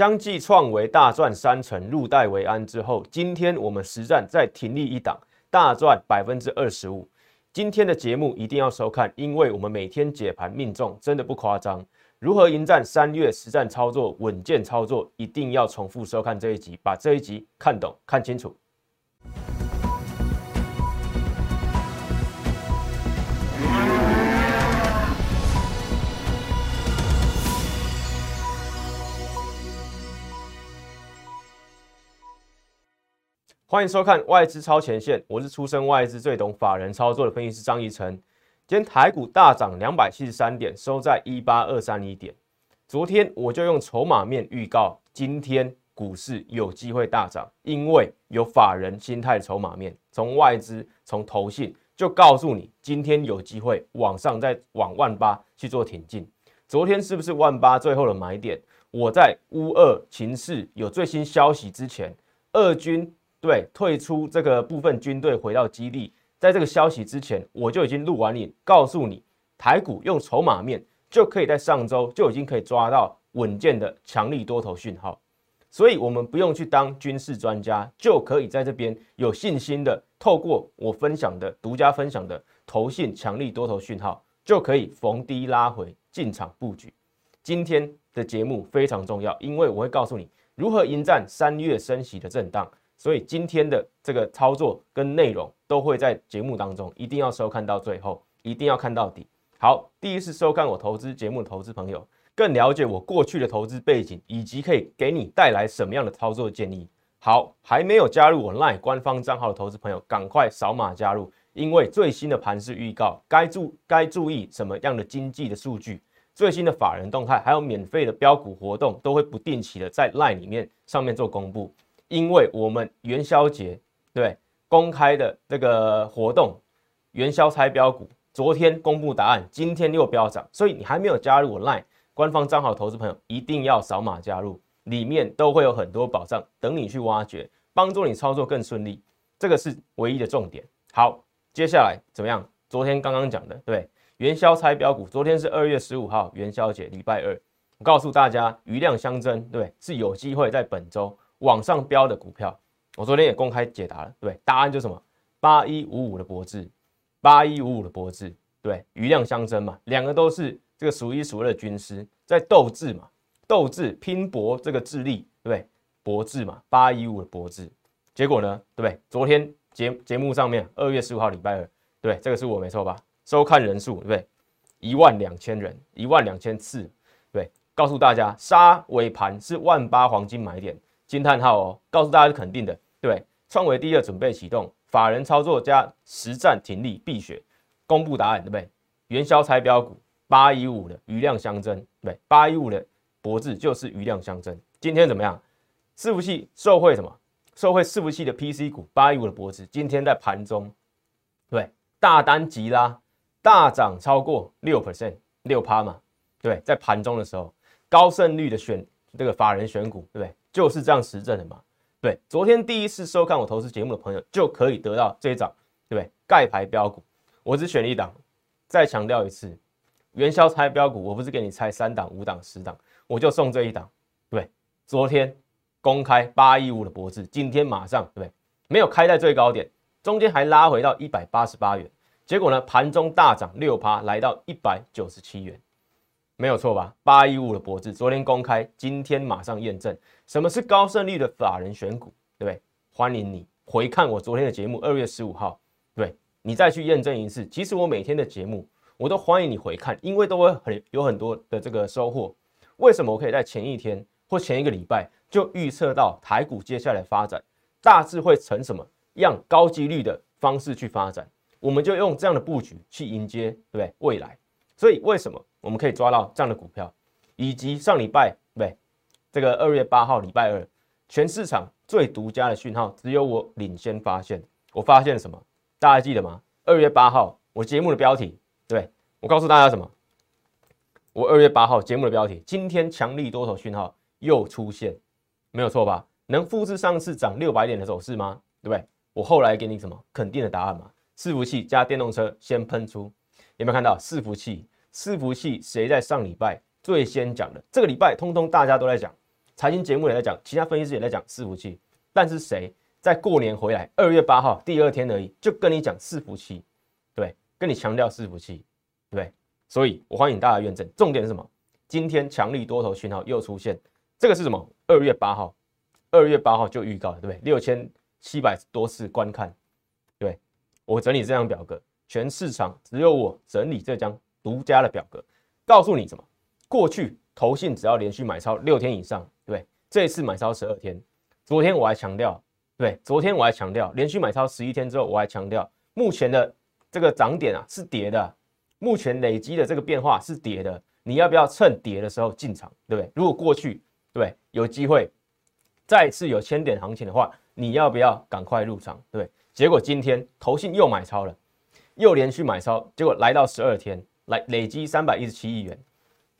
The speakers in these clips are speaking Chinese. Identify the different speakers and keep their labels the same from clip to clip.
Speaker 1: 相继创维大赚三成，入袋为安之后，今天我们实战再停利一档，大赚百分之二十五。今天的节目一定要收看，因为我们每天解盘命中，真的不夸张。如何迎战三月实战操作，稳健操作，一定要重复收看这一集，把这一集看懂看清楚。欢迎收看外资超前线，我是出身外资最懂法人操作的分析师张怡晨。今天台股大涨两百七十三点，收在一八二三一点。昨天我就用筹码面预告，今天股市有机会大涨，因为有法人心态筹码面，从外资从投信就告诉你，今天有机会往上再往万八去做挺进。昨天是不是万八最后的买点？我在乌二情势有最新消息之前，二军。对，退出这个部分军队回到基地，在这个消息之前，我就已经录完影，告诉你，台股用筹码面就可以在上周就已经可以抓到稳健的强力多头讯号，所以我们不用去当军事专家，就可以在这边有信心的透过我分享的独家分享的投信强力多头讯号，就可以逢低拉回进场布局。今天的节目非常重要，因为我会告诉你如何迎战三月升息的震荡。所以今天的这个操作跟内容都会在节目当中，一定要收看到最后，一定要看到底。好，第一次收看我投资节目的投资朋友，更了解我过去的投资背景，以及可以给你带来什么样的操作建议。好，还没有加入我 LINE 官方账号的投资朋友，赶快扫码加入，因为最新的盘势预告，该注该注意什么样的经济的数据，最新的法人动态，还有免费的标股活动，都会不定期的在 LINE 里面上面做公布。因为我们元宵节对公开的这个活动，元宵猜标股，昨天公布答案，今天又飙涨，所以你还没有加入我 LINE 官方账号，投资朋友一定要扫码加入，里面都会有很多宝藏等你去挖掘，帮助你操作更顺利，这个是唯一的重点。好，接下来怎么样？昨天刚刚讲的对元宵猜标股，昨天是二月十五号元宵节，礼拜二，我告诉大家余量相争，对，是有机会在本周。往上飙的股票，我昨天也公开解答了，对，答案就是什么？八一五五的博智，八一五五的博智，对，余量相争嘛，两个都是这个数一数二的军师，在斗智嘛，斗智拼搏这个智力，对不对？博智嘛，八一五的博智，结果呢，对不对？昨天节节目上面，二月十五号礼拜二，对，这个是我没错吧？收看人数，对不对？一万两千人，一万两千次，对，告诉大家，杀尾盘是万八黄金买点。惊叹号哦！告诉大家是肯定的，对，创维第二准备启动，法人操作加实战停利必选，公布答案对不对？元宵拆标股八一五的余量相争，对，八一五的博智就是余量相争。今天怎么样？伺服器受惠什么？受惠伺服器的 PC 股八一五的博智，今天在盘中，对，大单急拉，大涨超过六 percent 六趴嘛，对，在盘中的时候，高胜率的选这个法人选股，对不对？就是这样实证的嘛？对，昨天第一次收看我投资节目的朋友就可以得到这一张，对不对？盖牌标股，我只选一档。再强调一次，元宵猜标股，我不是给你猜三档、五档、十档，我就送这一档。对，昨天公开八一五的脖子，今天马上，对不对？没有开在最高点，中间还拉回到一百八十八元，结果呢，盘中大涨六趴，来到一百九十七元。没有错吧？八一五的脖子，昨天公开，今天马上验证什么是高胜率的法人选股，对不对？欢迎你回看我昨天的节目，二月十五号，对你再去验证一次。其实我每天的节目，我都欢迎你回看，因为都会很有很多的这个收获。为什么我可以在前一天或前一个礼拜就预测到台股接下来发展大致会成什么样高几率的方式去发展？我们就用这样的布局去迎接，对不对？未来。所以为什么我们可以抓到这样的股票，以及上礼拜对这个二月八号礼拜二，全市场最独家的讯号，只有我领先发现。我发现了什么？大家记得吗？二月八号我节目的标题，对我告诉大家什么？我二月八号节目的标题，今天强力多头讯号又出现，没有错吧？能复制上次涨六百点的走势吗？对不对？我后来给你什么肯定的答案嘛？伺服器加电动车先喷出。有没有看到伺服器？伺服器谁在上礼拜最先讲的？这个礼拜通通大家都在讲，财经节目也在讲，其他分析师也在讲伺服器，但是谁在过年回来二月八号第二天而已，就跟你讲伺服器，对，跟你强调伺服器，对，所以我欢迎大家验证。重点是什么？今天强力多头讯号又出现，这个是什么？二月八号，二月八号就预告了，对不对？六千七百多次观看，对我整理这张表格，全市场只有我整理这张独家的表格，告诉你什么？过去投信只要连续买超六天以上，这一次买超十二天。昨天我还强调，对，昨天我还强调，连续买超十一天之后，我还强调，目前的这个涨点啊是跌的，目前累积的这个变化是跌的，你要不要趁跌的时候进场，对不对？如果过去对有机会再次有千点行情的话，你要不要赶快入场？对，结果今天投信又买超了，又连续买超，结果来到十二天，来累积三百一十七亿元。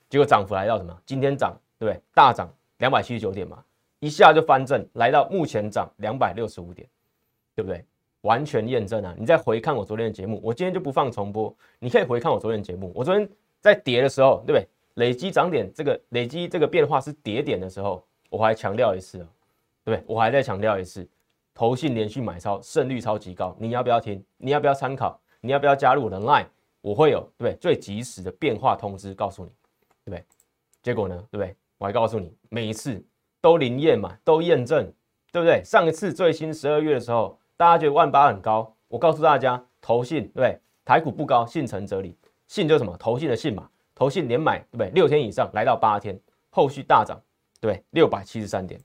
Speaker 1: 结果涨幅来到什么？今天涨，对不对？大涨两百七十九点嘛，一下就翻正，来到目前涨两百六十五点，对不对？完全验证啊！你再回看我昨天的节目，我今天就不放重播，你可以回看我昨天的节目。我昨天在跌的时候，对不对？累积涨点这个累积这个变化是跌点的时候，我还强调一次哦，对不对？我还在强调一次，投信连续买超胜率超级高，你要不要听？你要不要参考？你要不要加入我的 Line？我会有对不对？最及时的变化通知告诉你。对不对？结果呢？对不对？我还告诉你，每一次都灵验嘛，都验证，对不对？上一次最新十二月的时候，大家觉得万八很高，我告诉大家，投信对不对？台股不高，信成则理，信就是什么？投信的信嘛，投信连买对不对？六天以上来到八天，后续大涨，对，六百七十三点，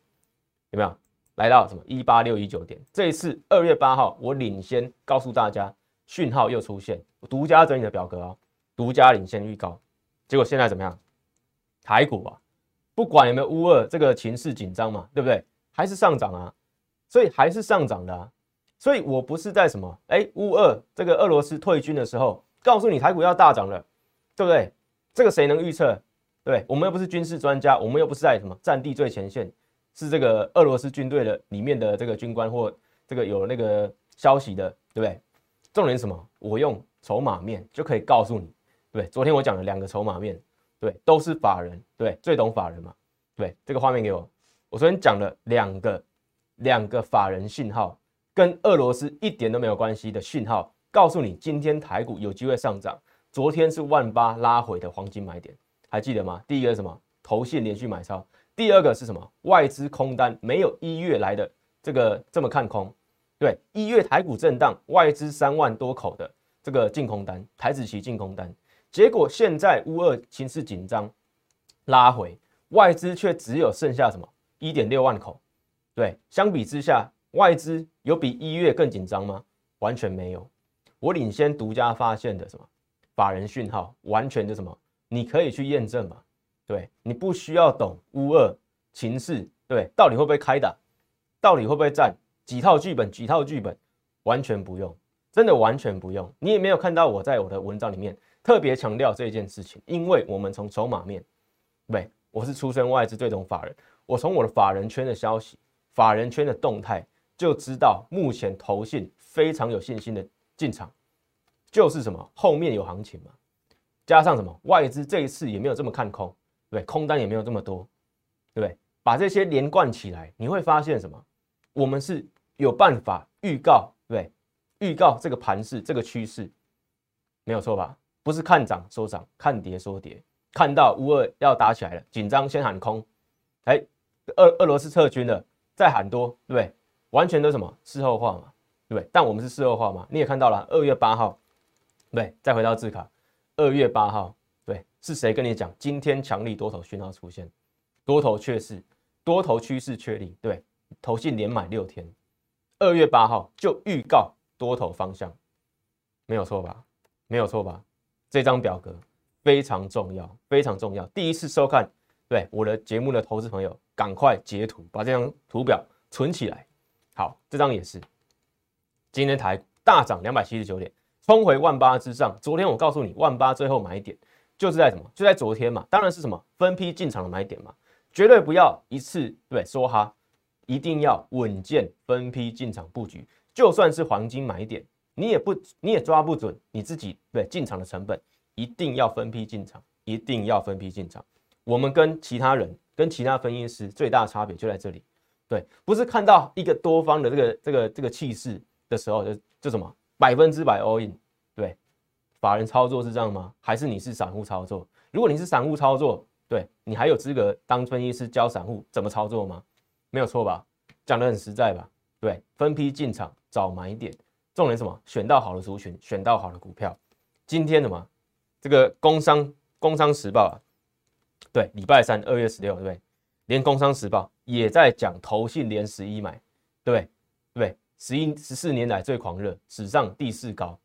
Speaker 1: 有没有？来到什么一八六一九点？这一次二月八号，我领先告诉大家，讯号又出现，独家整理的表格哦，独家领先预告，结果现在怎么样？台股啊，不管有没有乌二这个情势紧张嘛，对不对？还是上涨啊，所以还是上涨的啊。所以我不是在什么哎乌二这个俄罗斯退军的时候告诉你台股要大涨了，对不对？这个谁能预测？对，我们又不是军事专家，我们又不是在什么战地最前线，是这个俄罗斯军队的里面的这个军官或这个有那个消息的，对不对？重点什么？我用筹码面就可以告诉你，对对昨天我讲了两个筹码面。对，都是法人，对，最懂法人嘛。对，这个画面给我。我昨天讲了两个两个法人信号，跟俄罗斯一点都没有关系的信号，告诉你今天台股有机会上涨。昨天是万八拉回的黄金买点，还记得吗？第一个是什么？头线连续买超。第二个是什么？外资空单没有一月来的这个这么看空。对，一月台股震荡，外资三万多口的这个净空单，台子期净空单。结果现在乌二情势紧张，拉回外资却只有剩下什么一点六万口，对，相比之下，外资有比一月更紧张吗？完全没有。我领先独家发现的什么法人讯号，完全就什么，你可以去验证嘛。对你不需要懂乌二情势，对，到底会不会开打，到底会不会战，几套剧本，几套剧本，完全不用，真的完全不用。你也没有看到我在我的文章里面。特别强调这件事情，因为我们从筹码面，对，我是出身外资最懂法人，我从我的法人圈的消息、法人圈的动态就知道，目前投信非常有信心的进场，就是什么后面有行情嘛，加上什么外资这一次也没有这么看空，对，空单也没有这么多，对不对？把这些连贯起来，你会发现什么？我们是有办法预告，对，预告这个盘势、这个趋势，没有错吧？不是看涨说涨，看跌说跌。看到乌二要打起来了，紧张先喊空，哎，俄俄罗斯撤军了，再喊多，对？完全都什么事后话嘛，对？但我们是事后话嘛，你也看到了，二月八号，对，再回到字卡，二月八号，对，是谁跟你讲今天强力多头讯号出现，多头确势，多头趋势确立，对，头信连买六天，二月八号就预告多头方向，没有错吧？没有错吧？这张表格非常重要，非常重要。第一次收看对我的节目的投资朋友，赶快截图，把这张图表存起来。好，这张也是。今天台大涨两百七十九点，冲回万八之上。昨天我告诉你，万八最后买点就是在什么？就在昨天嘛。当然是什么分批进场的买点嘛，绝对不要一次对说哈，一定要稳健分批进场布局。就算是黄金买点。你也不，你也抓不准你自己对进场的成本，一定要分批进场，一定要分批进场。我们跟其他人跟其他分析师最大的差别就在这里，对，不是看到一个多方的这个这个这个气势的时候就就什么百分之百 all in，对，法人操作是这样吗？还是你是散户操作？如果你是散户操作，对你还有资格当分析师教散户怎么操作吗？没有错吧？讲得很实在吧？对，分批进场找买点，重点什么？选到好的族群，选到好的股票。今天什么，这个工商工商时报啊。对，礼拜三二月十六，对不对？连工商时报也在讲投信连十一买，对不对？对对？十一十四年来最狂热，史上第四高，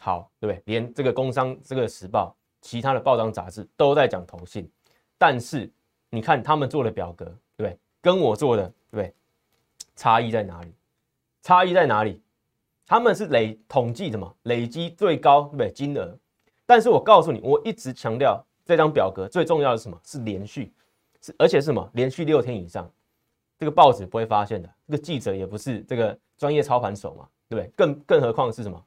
Speaker 1: 好，对不对？连这个工商这个时报，其他的报章杂志都在讲投信，但是你看他们做的表格，对不对？跟我做的，对不对？差异在哪里？差异在哪里？他们是累统计什么？累积最高，对不对？金额，但是我告诉你，我一直强调。这张表格最重要的是什么？是连续，是而且是什么？连续六天以上，这个报纸不会发现的，这个记者也不是这个专业操盘手嘛，对不对？更更何况是什么？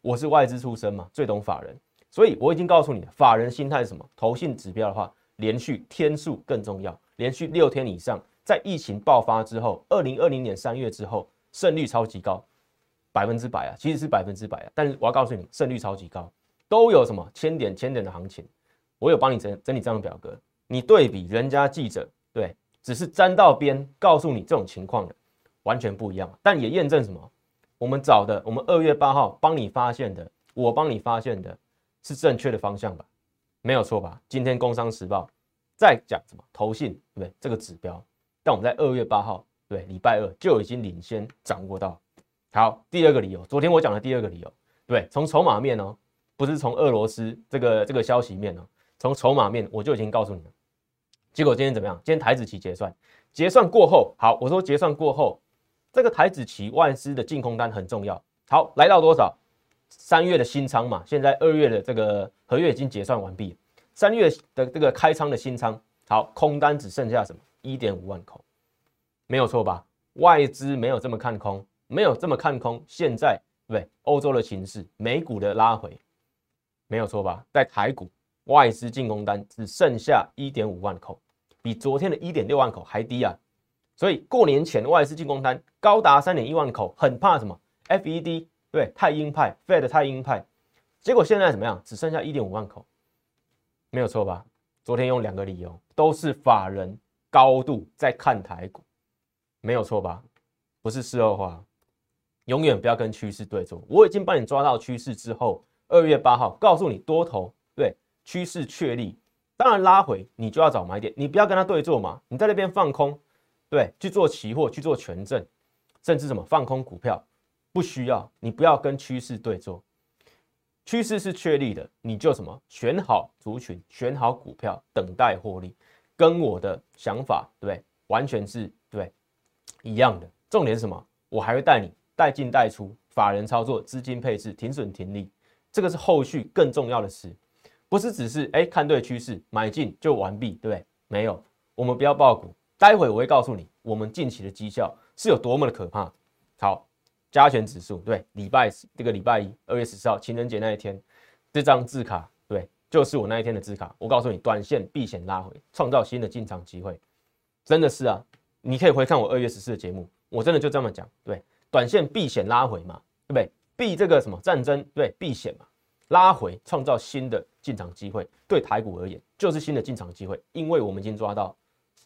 Speaker 1: 我是外资出身嘛，最懂法人，所以我已经告诉你了，法人心态是什么？投信指标的话，连续天数更重要，连续六天以上，在疫情爆发之后，二零二零年三月之后，胜率超级高，百分之百啊，其实是百分之百啊，但是我要告诉你，胜率超级高，都有什么千点千点的行情。我有帮你整整理这张表格，你对比人家记者，对，只是沾到边，告诉你这种情况的，完全不一样。但也验证什么？我们找的，我们二月八号帮你发现的，我帮你发现的是正确的方向吧？没有错吧？今天《工商时报》在讲什么？投信对不对？这个指标，但我们在二月八号，对，礼拜二就已经领先掌握到。好，第二个理由，昨天我讲的第二个理由，对，从筹码面哦，不是从俄罗斯这个这个消息面哦。从筹码面我就已经告诉你了，结果今天怎么样？今天台子期结算，结算过后，好，我说结算过后，这个台子期万资的净空单很重要。好，来到多少？三月的新仓嘛，现在二月的这个合约已经结算完毕，三月的这个开仓的新仓，好，空单只剩下什么？一点五万口，没有错吧？外资没有这么看空，没有这么看空。现在对欧洲的形势，美股的拉回，没有错吧？在台股。外资进攻单只剩下一点五万口，比昨天的一点六万口还低啊！所以过年前外资进攻单高达三点一万口，很怕什么？FED 对太鹰派，Fed 太鹰派，结果现在怎么样？只剩下一点五万口，没有错吧？昨天用两个理由，都是法人高度在看台股，没有错吧？不是事后话，永远不要跟趋势对坐。我已经帮你抓到趋势之后，二月八号告诉你多头对。趋势确立，当然拉回你就要找买点，你不要跟他对坐嘛。你在那边放空，对，去做期货，去做权证，甚至什么放空股票，不需要，你不要跟趋势对坐。趋势是确立的，你就什么选好族群，选好股票，等待获利，跟我的想法对，完全是对一样的。重点是什么？我还会带你带进带出，法人操作，资金配置，停损停利，这个是后续更重要的事。不是只是哎看对趋势买进就完毕，对不对？没有，我们不要爆股。待会我会告诉你，我们近期的绩效是有多么的可怕。好，加权指数对，礼拜这个礼拜一二月十四号情人节那一天，这张字卡对，就是我那一天的字卡。我告诉你，短线避险拉回，创造新的进场机会，真的是啊！你可以回看我二月十四的节目，我真的就这么讲，对，短线避险拉回嘛，对不对？避这个什么战争，对，避险嘛。拉回创造新的进场机会，对台股而言就是新的进场机会，因为我们已经抓到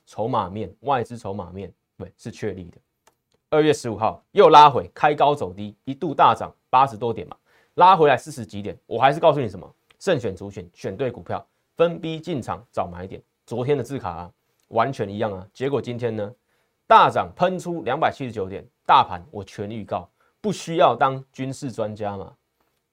Speaker 1: 筹码面，外资筹码面对是确立的。二月十五号又拉回，开高走低，一度大涨八十多点嘛，拉回来四十几点，我还是告诉你什么？慎选主选，选对股票，分批进场找买点。昨天的字卡啊，完全一样啊，结果今天呢，大涨喷出两百七十九点，大盘我全预告，不需要当军事专家嘛。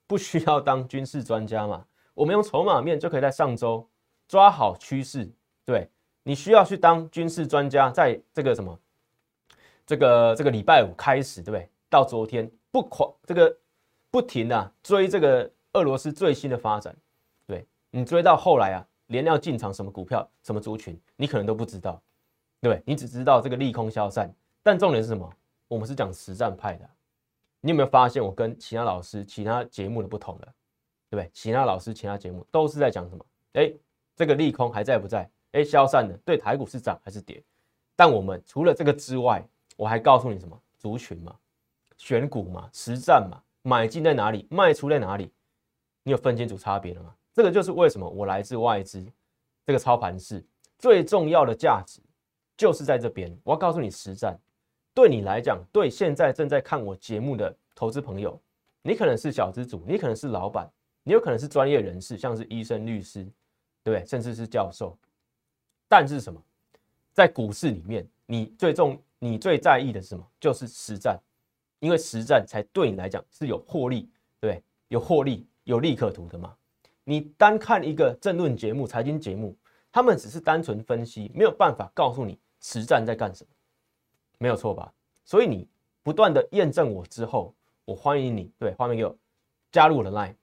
Speaker 1: 不需要当军事专家嘛？我们用筹码面就可以在上周抓好趋势。对你需要去当军事专家，在这个什么这个这个礼拜五开始，对不对？到昨天不狂这个不停的追这个俄罗斯最新的发展，对你追到后来啊，连要进场什么股票、什么族群，你可能都不知道，对你只知道这个利空消散。但重点是什么？我们是讲实战派的。你有没有发现我跟其他老师、其他节目的不同了，对不对？其他老师、其他节目都是在讲什么？哎，这个利空还在不在？哎，消散的，对台股是涨还是跌？但我们除了这个之外，我还告诉你什么？族群嘛，选股嘛，实战嘛，买进在哪里，卖出在哪里？你有分清楚差别了吗？这个就是为什么我来自外资这个操盘室最重要的价值，就是在这边。我要告诉你实战，对你来讲，对现在正在看我节目的投资朋友，你可能是小资主，你可能是老板，你有可能是专业人士，像是医生、律师，对不对？甚至是教授。但是什么，在股市里面，你最重、你最在意的是什么？就是实战，因为实战才对你来讲是有获利，对，有获利。有利可图的嘛？你单看一个政论节目、财经节目，他们只是单纯分析，没有办法告诉你实战在干什么，没有错吧？所以你不断的验证我之后，我欢迎你，对，画面给我加入我的 line，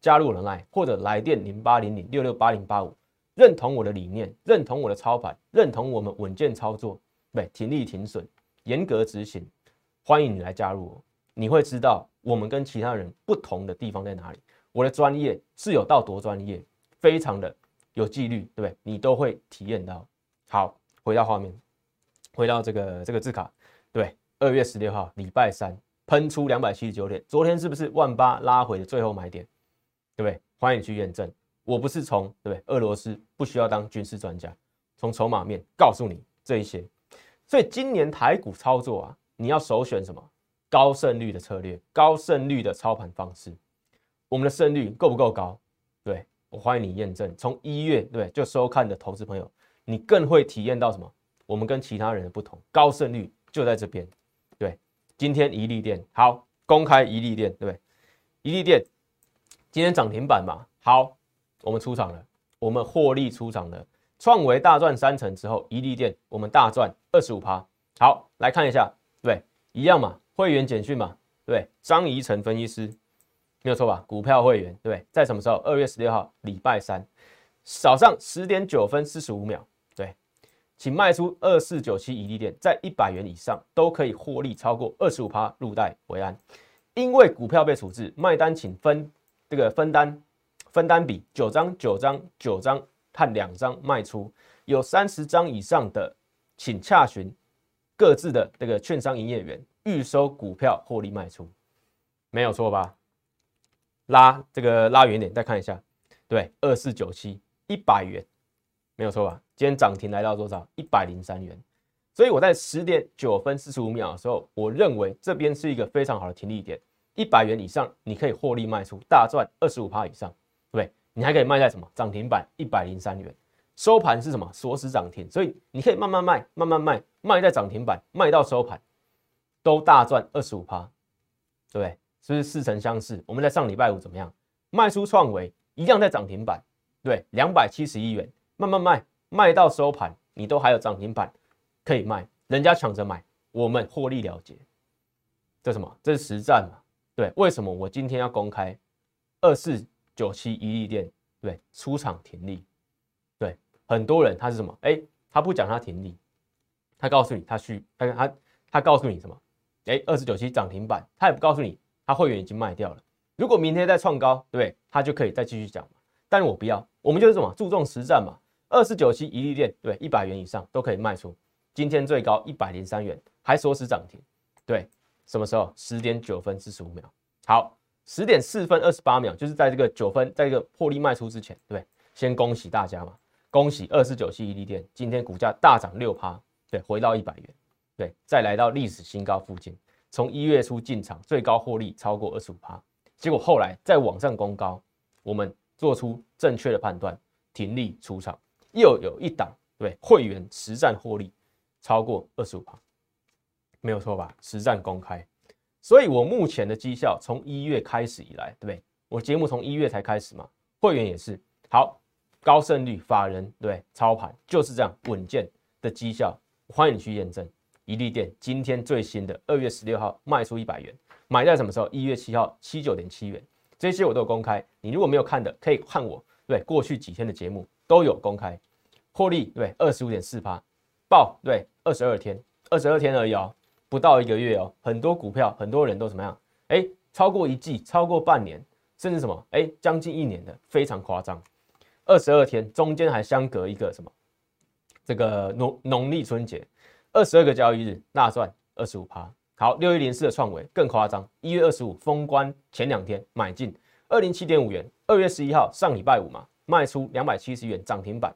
Speaker 1: 加入我的 line，或者来电零八零零六六八零八五，认同我的理念，认同我的操盘，认同我们稳健操作，对，停利停损，严格执行，欢迎你来加入我，你会知道我们跟其他人不同的地方在哪里。我的专业是有到多专业，非常的有纪律，对不对？你都会体验到。好，回到画面，回到这个这个字卡，对，二月十六号礼拜三喷出两百七十九点，昨天是不是万八拉回的最后买点？对不对？欢迎你去验证。我不是从对不对？俄罗斯不需要当军事专家，从筹码面告诉你这一些。所以今年台股操作啊，你要首选什么？高胜率的策略，高胜率的操盘方式。我们的胜率够不够高？对我欢迎你验证。从一月对就收看的投资朋友，你更会体验到什么？我们跟其他人的不同，高胜率就在这边。对，今天一利店好公开一利店，对不对？一利店今天涨停板嘛，好，我们出场了，我们获利出场了，创维大赚三成之后，一利店我们大赚二十五趴。好，来看一下，对，一样嘛，会员简讯嘛，对，张怡成分析师。没有错吧？股票会员对，在什么时候？二月十六号，礼拜三早上十点九分四十五秒，对，请卖出二四九七一利店，在一百元以上都可以获利超过二十五趴入袋为安。因为股票被处置，卖单请分这个分单分单比九张九张九张和两张卖出，有三十张以上的，请洽询各自的这个券商营业员预收股票获利卖出，没有错吧？拉这个拉远点，再看一下，对，二四九七一百元，没有错吧？今天涨停来到多少？一百零三元。所以我在十点九分四十五秒的时候，我认为这边是一个非常好的停利点，一百元以上你可以获利卖出，大赚二十五趴以上，对不对你还可以卖在什么涨停板一百零三元，收盘是什么锁死涨停，所以你可以慢慢卖，慢慢卖，卖在涨停板，卖到收盘，都大赚二十五趴，对不对？是不是似曾相识？我们在上礼拜五怎么样？卖出创维一样在涨停板，对，两百七十一元，慢慢卖，卖到收盘，你都还有涨停板可以卖，人家抢着买，我们获利了结。这什么？这是实战嘛？对，为什么我今天要公开二四九七一利店？对，出场停利。对，很多人他是什么？哎，他不讲他停利，他告诉你他去，他他他告诉你什么？哎，二四九七涨停板，他也不告诉你。他会员已经卖掉了，如果明天再创高，对？他就可以再继续讲。但我不要，我们就是什么注重实战嘛。二十九期一利店，对，一百元以上都可以卖出。今天最高一百零三元，还锁死涨停。对，什么时候？十点九分四十五秒。好，十点四分二十八秒，就是在这个九分，在这个破利卖出之前，对，先恭喜大家嘛，恭喜二十九期一利店今天股价大涨六趴，对，回到一百元，对，再来到历史新高附近。从一月初进场，最高获利超过二十五趴，结果后来在网上攻高，我们做出正确的判断，停利出场，又有一档对会员实战获利超过二十五趴，没有错吧？实战公开，所以我目前的绩效从一月开始以来，对不对？我节目从一月才开始嘛，会员也是好高胜率，法人对操盘就是这样稳健的绩效，欢迎你去验证。一利店今天最新的二月十六号卖出一百元，买在什么时候？一月七号七九点七元，这些我都有公开。你如果没有看的，可以看我对过去几天的节目都有公开。获利对二十五点四八，报对二十二天，二十二天而已哦，不到一个月哦。很多股票很多人都怎么样？哎，超过一季，超过半年，甚至什么？哎，将近一年的，非常夸张。二十二天中间还相隔一个什么？这个农农历春节，二十二个交易日，大赚二十五趴。好，六一零四的创维更夸张，一月二十五封关前两天买进二零七点五元，二月十一号上礼拜五嘛，卖出两百七十元涨停板，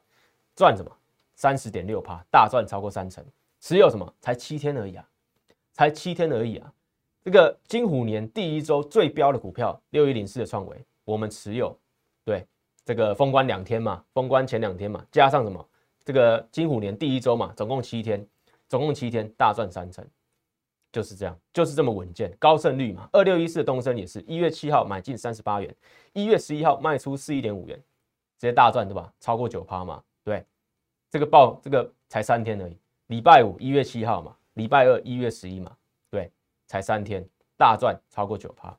Speaker 1: 赚什么？三十点六趴，大赚超过三成。持有什么？才七天而已啊，才七天而已啊。这个金虎年第一周最标的股票六一零四的创维，我们持有，对，这个封关两天嘛，封关前两天嘛，加上什么？这个金虎年第一周嘛，总共七天，总共七天大赚三成。就是这样，就是这么稳健，高胜率嘛。二六一四的东升也是一月七号买进三十八元，一月十一号卖出四一点五元，直接大赚对吧？超过九趴嘛。对，这个报这个才三天而已。礼拜五一月七号嘛，礼拜二一月十一嘛，对，才三天大赚超过九趴，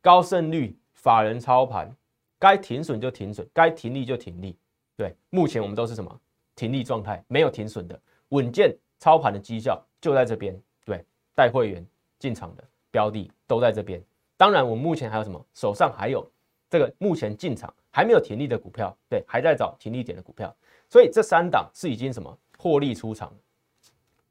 Speaker 1: 高胜率，法人操盘，该停损就停损，该停利就停利。对，目前我们都是什么停利状态，没有停损的稳健操盘的绩效就在这边。对带会员进场的标的都在这边，当然我们目前还有什么？手上还有这个目前进场还没有停利的股票，对，还在找停利点的股票，所以这三档是已经什么获利出场，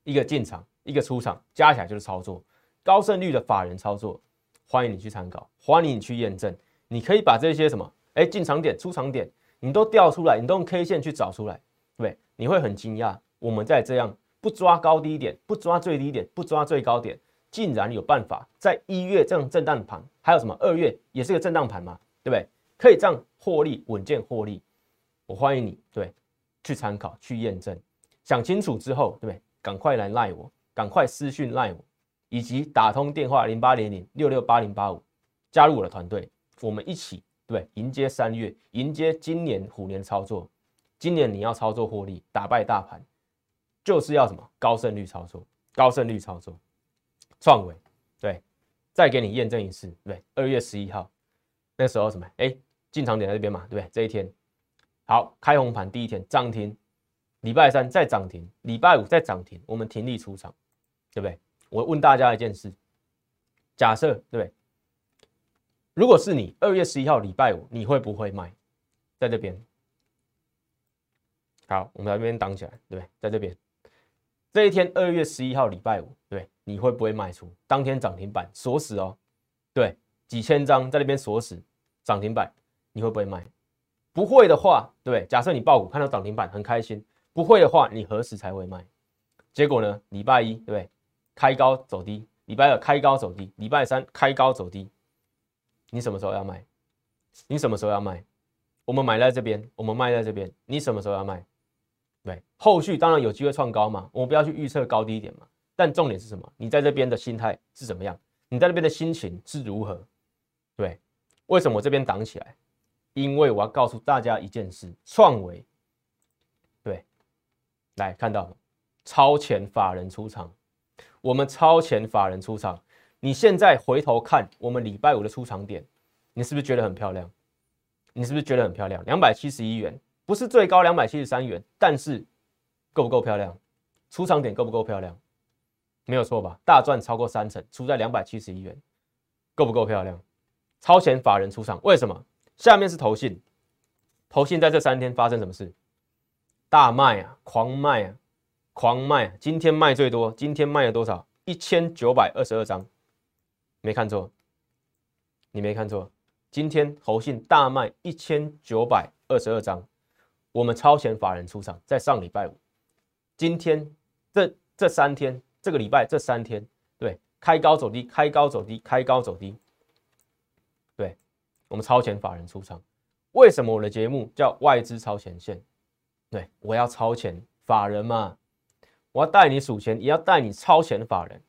Speaker 1: 一个进场，一个出场，加起来就是操作高胜率的法人操作，欢迎你去参考，欢迎你去验证，你可以把这些什么，哎，进场点、出场点，你都调出来，你都用 K 线去找出来，对，你会很惊讶，我们在这样。不抓高低点，不抓最低点，不抓最高点，竟然有办法在一月这样震荡盘，还有什么二月也是个震荡盘嘛，对不对？可以这样获利稳健获利，我欢迎你对去参考去验证，想清楚之后，对？赶快来赖我，赶快私讯赖我，以及打通电话零八零零六六八零八五，加入我的团队，我们一起对迎接三月，迎接今年虎年操作，今年你要操作获利，打败大盘。就是要什么高胜率操作，高胜率操作，创维对，再给你验证一次，对，二月十一号那时候什么？哎，进场点在这边嘛，对不对？这一天好，开红盘第一天涨停，礼拜三再涨停，礼拜五再涨停，我们停利出场，对不对？我问大家一件事，假设对不对？如果是你二月十一号礼拜五，你会不会卖？在这边，好，我们来这边挡起来，对不对？在这边。这一天，二月十一号，礼拜五，对，你会不会卖出？当天涨停板锁死哦，对，几千张在那边锁死，涨停板，你会不会卖？不会的话，对，假设你爆股看到涨停板很开心，不会的话，你何时才会卖？结果呢？礼拜一，对，开高走低；礼拜二开高走低；礼拜三开高走低，你什么时候要卖？你什么时候要卖？我们买在这边，我们卖在这边，你什么时候要卖？对，后续当然有机会创高嘛，我们不要去预测高低点嘛。但重点是什么？你在这边的心态是怎么样？你在那边的心情是如何？对，为什么我这边挡起来？因为我要告诉大家一件事：创维，对，来看到超前法人出场，我们超前法人出场。你现在回头看我们礼拜五的出场点，你是不是觉得很漂亮？你是不是觉得很漂亮？两百七十一元。不是最高两百七十三元，但是够不够漂亮？出场点够不够漂亮？没有错吧？大赚超过三成，出在两百七十一元，够不够漂亮？超前法人出场，为什么？下面是投信，投信在这三天发生什么事？大卖啊，狂卖啊，狂卖！啊今天卖最多，今天卖了多少？一千九百二十二张，没看错，你没看错，今天投信大卖一千九百二十二张。我们超前法人出场，在上礼拜五，今天这这三天，这个礼拜这三天，对，开高走低，开高走低，开高走低，我们超前法人出场。为什么我的节目叫外资超前线？对我要超前法人嘛，我要带你数钱，也要带你超前法人。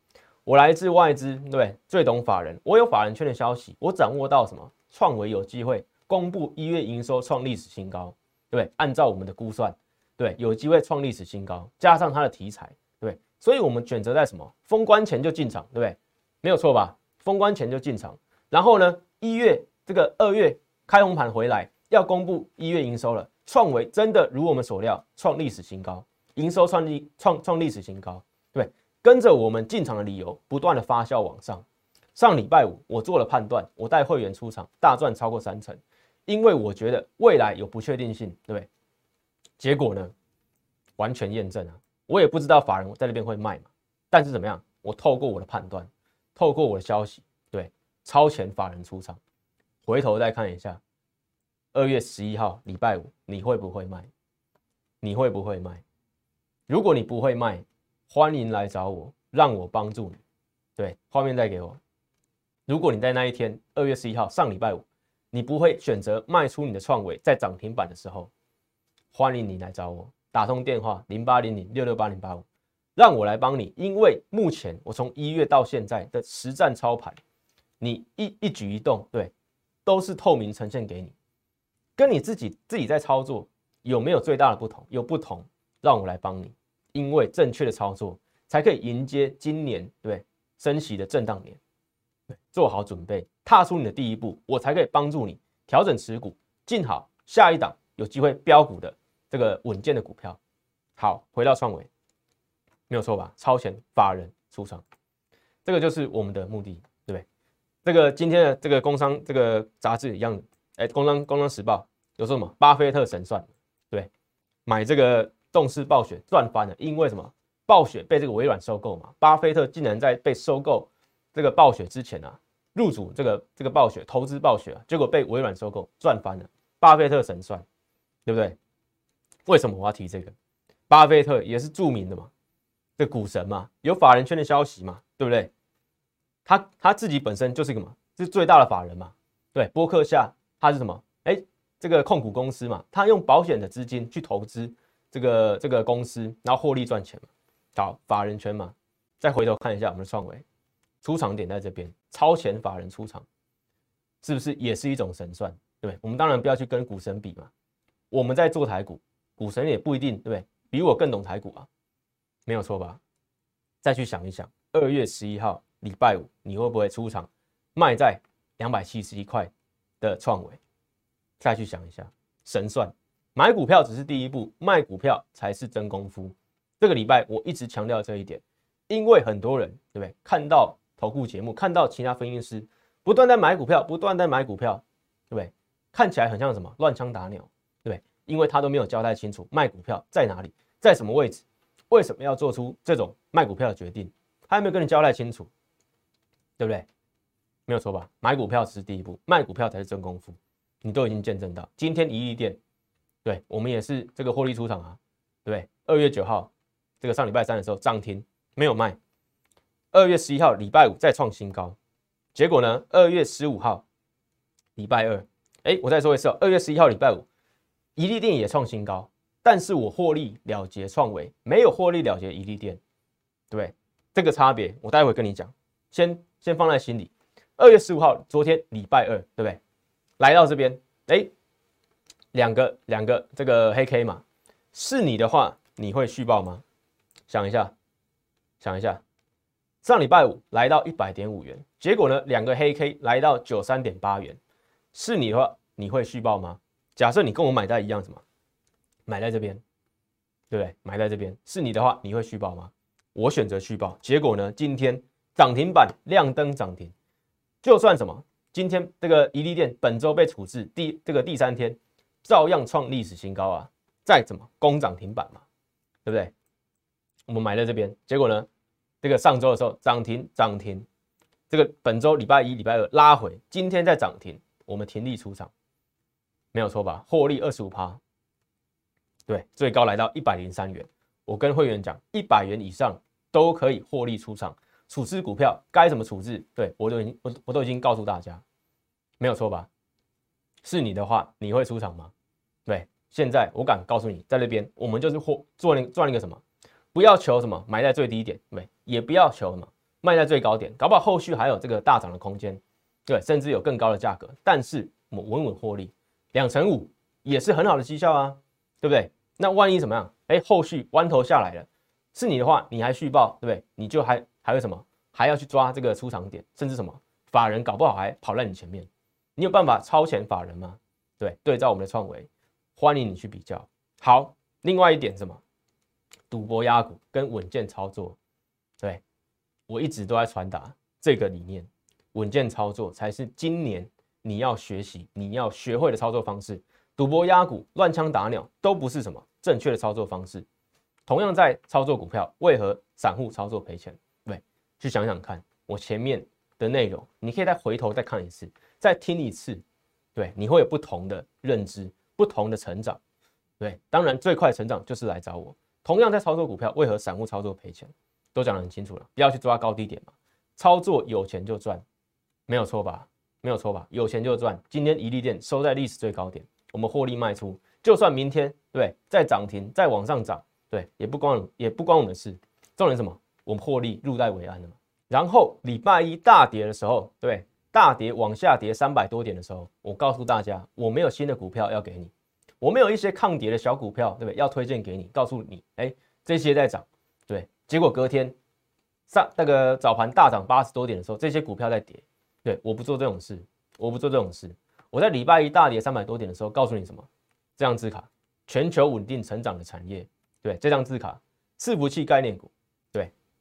Speaker 1: 我来自外资，对，最懂法人。我有法人圈的消息，我掌握到什么？创维有机会公布一月营收创历史新高。对，按照我们的估算，对，有机会创历史新高，加上它的题材，对，所以我们选择在什么封关前就进场，对不对？没有错吧？封关前就进场，然后呢，一月这个二月开红盘回来，要公布一月营收了，创维真的如我们所料，创历史新高，营收创历创创历史新高，对，跟着我们进场的理由不断的发酵往上，上礼拜五我做了判断，我带会员出场大赚超过三成。因为我觉得未来有不确定性，对不对？结果呢？完全验证啊！我也不知道法人在那边会卖嘛，但是怎么样？我透过我的判断，透过我的消息，对超前法人出场，回头再看一下，二月十一号礼拜五你会不会卖？你会不会卖？如果你不会卖，欢迎来找我，让我帮助你。对，画面再给我。如果你在那一天二月十一号上礼拜五，你不会选择卖出你的创维在涨停板的时候，欢迎你来找我，打通电话零八零零六六八零八五，让我来帮你。因为目前我从一月到现在的实战操盘，你一一举一动，对，都是透明呈现给你，跟你自己自己在操作。有没有最大的不同？有不同，让我来帮你，因为正确的操作才可以迎接今年对升息的震荡年，做好准备，踏出你的第一步，我才可以帮助你调整持股，进好下一档有机会标股的这个稳健的股票。好，回到创维，没有错吧？超前法人出场，这个就是我们的目的，这个今天的这个工商这个杂志一样的，哎，工商工商时报有说什么？巴菲特神算。对，买这个动视暴雪赚翻了，因为什么？暴雪被这个微软收购嘛。巴菲特竟然在被收购这个暴雪之前啊，入主这个这个暴雪，投资暴雪啊，结果被微软收购赚翻了。巴菲特神算，对不对？为什么我要提这个？巴菲特也是著名的嘛，这股神嘛，有法人圈的消息嘛，对不对？他他自己本身就是一个嘛，是最大的法人嘛。对，波克夏他是什么？哎。这个控股公司嘛，他用保险的资金去投资这个这个公司，然后获利赚钱嘛。好，法人圈嘛，再回头看一下我们的创维出场点在这边，超前法人出场，是不是也是一种神算？对我们当然不要去跟股神比嘛。我们在做台股，股神也不一定对不对？比我更懂台股啊，没有错吧？再去想一想，二月十一号礼拜五，你会不会出场卖在两百七十一块的创维？再去想一下，神算买股票只是第一步，卖股票才是真功夫。这个礼拜我一直强调这一点，因为很多人对不对？看到投顾节目，看到其他分析师不断在买股票，不断在买股票，对不对？看起来很像什么乱枪打鸟，对不对？因为他都没有交代清楚卖股票在哪里，在什么位置，为什么要做出这种卖股票的决定，他有没有跟你交代清楚，对不对？没有错吧？买股票只是第一步，卖股票才是真功夫。你都已经见证到，今天一亿店，对我们也是这个获利出场啊，对不对？二月九号，这个上礼拜三的时候涨停没有卖，二月十一号礼拜五再创新高，结果呢？二月十五号礼拜二，哎，我再说一次哦，二月十一号礼拜五，一利店也创新高，但是我获利了结创维，没有获利了结一利店，对，这个差别我待会跟你讲，先先放在心里。二月十五号，昨天礼拜二，对不对？来到这边，哎，两个两个这个黑 K 嘛，是你的话，你会续报吗？想一下，想一下，上礼拜五来到一百点五元，结果呢，两个黑 K 来到九三点八元，是你的话，你会续报吗？假设你跟我买在一样，什么？买在这边，对不对？买在这边，是你的话，你会续报吗？我选择续报，结果呢，今天涨停板亮灯涨停，就算什么？今天这个宜利店本周被处置第这个第三天，照样创历史新高啊！再怎么攻涨停板嘛，对不对？我们买在这边，结果呢，这个上周的时候涨停涨停，这个本周礼拜一、礼拜二拉回，今天再涨停，我们停利出场，没有错吧？获利二十五趴，对，最高来到一百零三元。我跟会员讲，一百元以上都可以获利出场。处置股票该怎么处置？对我都已经我我都已经告诉大家，没有错吧？是你的话，你会出场吗？对，现在我敢告诉你，在那边我们就是获做那赚一个什么？不要求什么埋在最低点，对，也不要求什么卖在最高点，搞不好后续还有这个大涨的空间，对，甚至有更高的价格。但是我们稳稳获利两成五，也是很好的绩效啊，对不对？那万一怎么样？哎，后续弯头下来了，是你的话，你还续报，对不对？你就还。还有什么？还要去抓这个出场点，甚至什么法人搞不好还跑在你前面，你有办法超前法人吗？对，对照我们的创维，欢迎你去比较。好，另外一点什么？赌博压股跟稳健操作，对我一直都在传达这个理念，稳健操作才是今年你要学习、你要学会的操作方式。赌博压股、乱枪打鸟都不是什么正确的操作方式。同样在操作股票，为何散户操作赔钱？去想想看，我前面的内容，你可以再回头再看一次，再听一次，对，你会有不同的认知，不同的成长。对，当然最快成长就是来找我。同样在操作股票，为何散户操作赔钱？都讲得很清楚了，不要去抓高低点嘛。操作有钱就赚，没有错吧？没有错吧？有钱就赚。今天一利店收在历史最高点，我们获利卖出，就算明天对再涨停再往上涨，对也不关也不关我们的事。重点什么？我们获利入袋为安了嘛。然后礼拜一大跌的时候，对大跌往下跌三百多点的时候，我告诉大家，我没有新的股票要给你。我没有一些抗跌的小股票，对不对？要推荐给你，告诉你，哎，这些在涨，对。结果隔天上那个早盘大涨八十多点的时候，这些股票在跌，对。我不做这种事，我不做这种事。我在礼拜一大跌三百多点的时候，告诉你什么？这张字卡，全球稳定成长的产业，对。这张字卡，伺服器概念股，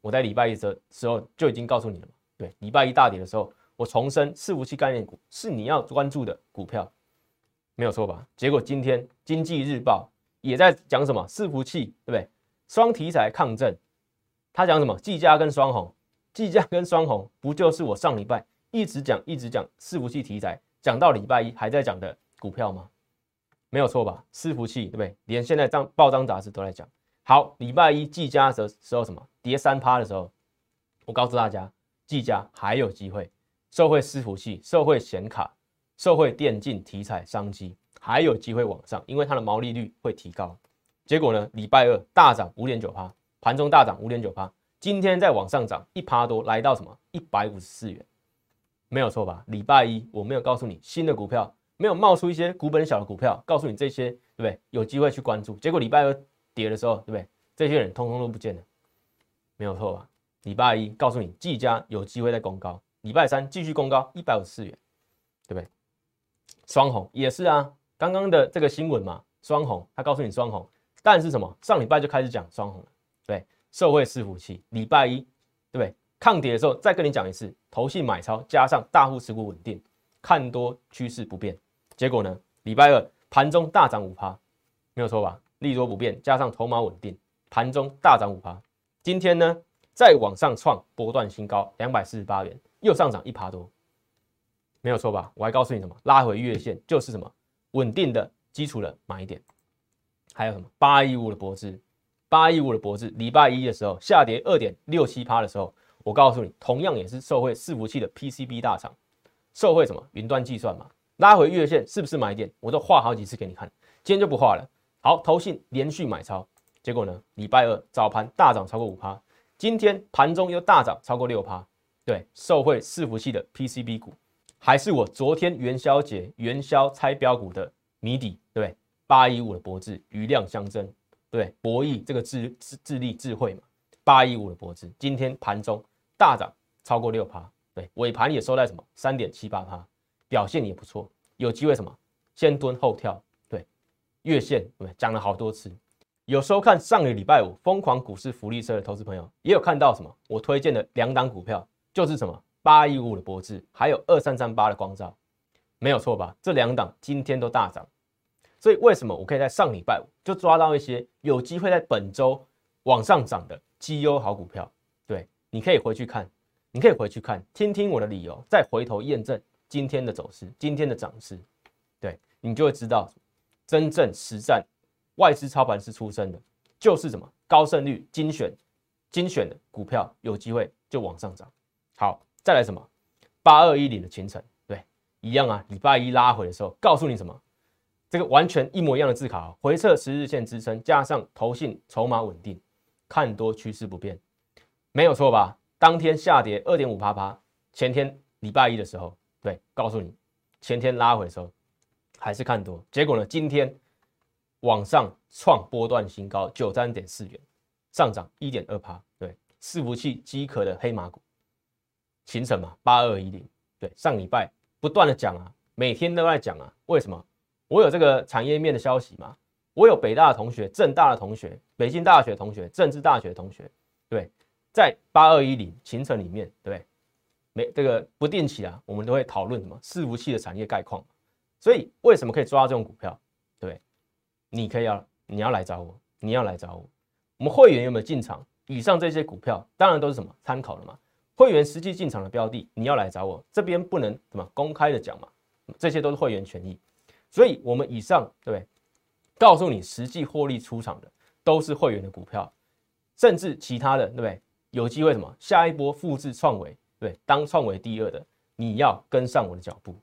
Speaker 1: 我在礼拜一的时候就已经告诉你了嘛，对。礼拜一大跌的时候，我重申伺服器概念股是你要关注的股票。没有错吧？结果今天经济日报也在讲什么伺服器，对不对？双题材抗震，他讲什么？技嘉跟双红，技嘉跟双红不就是我上礼拜一直讲一直讲伺服器题材，讲到礼拜一还在讲的股票吗？没有错吧？伺服器对不对？连现在张报章杂志都在讲。好，礼拜一技嘉的时候什么跌三趴的时候，我告诉大家，技嘉还有机会，社会伺服器，社会显卡。社会电竞题材商机还有机会往上，因为它的毛利率会提高。结果呢，礼拜二大涨五点九趴，盘中大涨五点九趴，今天再往上涨一趴多，来到什么一百五十四元，没有错吧？礼拜一我没有告诉你新的股票，没有冒出一些股本小的股票，告诉你这些对不对？有机会去关注。结果礼拜二跌的时候，对不对？这些人通通都不见了，没有错吧？礼拜一告诉你技嘉有机会再攻高，礼拜三继续攻高一百五十四元，对不对？双红也是啊，刚刚的这个新闻嘛，双红他告诉你双红，但是什么？上礼拜就开始讲双红了，对，社会伺服器，礼拜一对不对？抗跌的时候再跟你讲一次，投信买超加上大户持股稳定，看多趋势不变。结果呢，礼拜二盘中大涨五趴，没有错吧？利多不变，加上筹码稳定，盘中大涨五趴。今天呢，再往上创波段新高两百四十八元，又上涨一趴多。没有错吧？我还告诉你什么？拉回月线就是什么稳定的基础的买点。还有什么？八一五的脖子，八一五的脖子，礼拜一的时候下跌二点六七趴的时候，我告诉你，同样也是受惠伺服器的 PCB 大厂，受惠什么？云端计算嘛。拉回月线是不是买点？我都画好几次给你看，今天就不画了。好，投信连续买超，结果呢？礼拜二早盘大涨超过五趴，今天盘中又大涨超过六趴。对，受惠伺服器的 PCB 股。还是我昨天元宵节元宵猜标股的谜底，对？八一五的博智余量相争，对博弈这个智智智力智慧嘛。八一五的博智今天盘中大涨超过六趴，对尾盘也收在什么三点七八趴，表现也不错，有机会什么先蹲后跳，月线对讲了好多次，有收看上个礼拜五疯狂股市福利社的投资朋友也有看到什么？我推荐的两档股票就是什么？八一五的博智，还有二三三八的光照，没有错吧？这两档今天都大涨，所以为什么我可以在上礼拜五就抓到一些有机会在本周往上涨的绩优好股票？对，你可以回去看，你可以回去看，听听我的理由，再回头验证今天的走势，今天的涨势，对你就会知道，真正实战外资操盘师出身的，就是什么高胜率精选精选的股票，有机会就往上涨。好。再来什么？八二一零的清晨，对，一样啊。礼拜一拉回的时候，告诉你什么？这个完全一模一样的字卡，回撤十日线支撑，加上投信筹码稳定，看多趋势不变，没有错吧？当天下跌二点五八八，前天礼拜一的时候，对，告诉你，前天拉回的时候还是看多，结果呢，今天往上创波段新高九三点四元，上涨一点二趴，对，伺服器饥渴的黑马股。形成嘛，八二一零，对，上礼拜不断的讲啊，每天都在讲啊，为什么？我有这个产业面的消息嘛，我有北大的同学、政大的同学、北京大学同学、政治大学同学，对，在八二一零形成里面，对，没这个不定期啊，我们都会讨论什么伺服器的产业概况，所以为什么可以抓这种股票？对，你可以要，你要来找我，你要来找我，我们会员有没有进场？以上这些股票当然都是什么参考的嘛？会员实际进场的标的，你要来找我这边不能什么公开的讲嘛？这些都是会员权益，所以我们以上对不对？告诉你实际获利出场的都是会员的股票，甚至其他的对不对？有机会什么下一波复制创维对？当创维第二的，你要跟上我的脚步，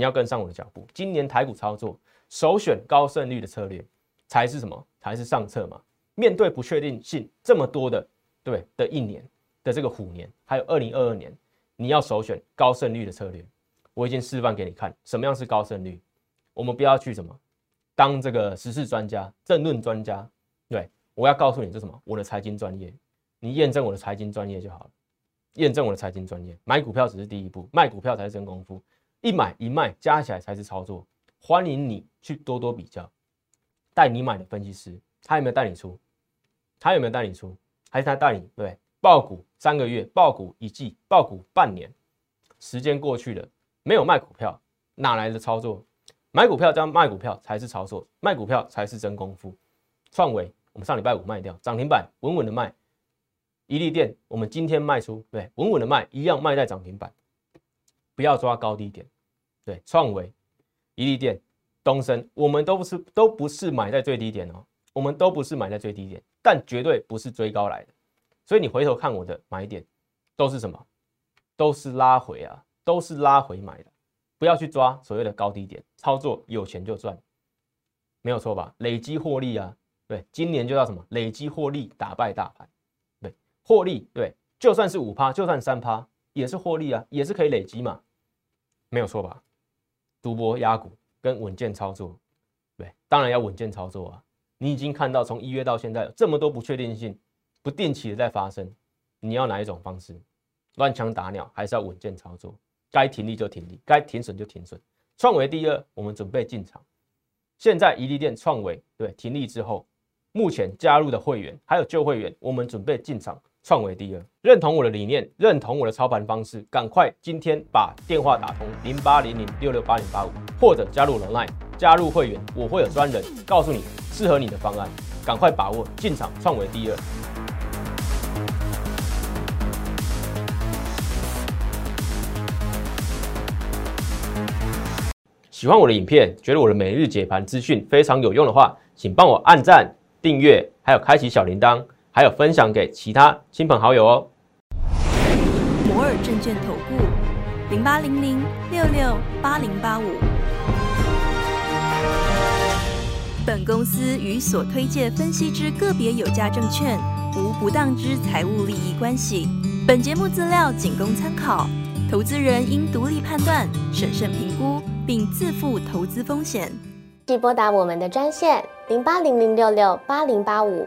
Speaker 1: 你要跟上我的脚步。今年台股操作首选高胜率的策略才是什么？才是上策嘛？面对不确定性这么多的对的一年的这个虎年，还有二零二二年，你要首选高胜率的策略。我已经示范给你看，什么样是高胜率。我们不要去什么当这个时事专家、政论专家，对，我要告诉你这什么，我的财经专业，你验证我的财经专业就好了。验证我的财经专业，买股票只是第一步，卖股票才是真功夫。一买一卖加起来才是操作。欢迎你去多多比较，带你买的分析师，他有没有带你出？他有没有带你出？还是他带你？对，爆股三个月，爆股一季，爆股半年，时间过去了。没有卖股票，哪来的操作？买股票加卖股票才是操作，卖股票才是真功夫。创维，我们上礼拜五卖掉涨停板，稳稳的卖。一利店，我们今天卖出，对，稳稳的卖，一样卖在涨停板。不要抓高低点，对，创维、一利电、东升，我们都不是都不是买在最低点哦，我们都不是买在最低点，但绝对不是追高来的。所以你回头看我的买点，都是什么？都是拉回啊。都是拉回买的，不要去抓所谓的高低点操作，有钱就赚，没有错吧？累积获利啊，对，今年就叫什么？累积获利打败大盘，对，获利对，就算是五趴，就算三趴，也是获利啊，也是可以累积嘛，没有错吧？赌博压股跟稳健操作，对，当然要稳健操作啊。你已经看到从一月到现在这么多不确定性，不定期的在发生，你要哪一种方式？乱枪打鸟，还是要稳健操作？该停利就停利，该停损就停损。创维第二，我们准备进场。现在宜利店创维对停利之后，目前加入的会员还有旧会员，我们准备进场。创维第二，认同我的理念，认同我的操盘方式，赶快今天把电话打通零八零零六六八零八五，或者加入 Line 加入会员，我会有专人告诉你适合你的方案，赶快把握进场。创维第二。喜欢我的影片，觉得我的每日解盘资讯非常有用的话，请帮我按赞、订阅，还有开启小铃铛，还有分享给其他亲朋好友哦。摩尔证券投顾零八零零六六八零八五。本公司与所推介分析之个别有价证券无不当之财务利益关系。本节目资料仅供参考，投资人应独立判断、审慎评估。并自负投资风险。即拨打我们的专线零八零零六六八零八五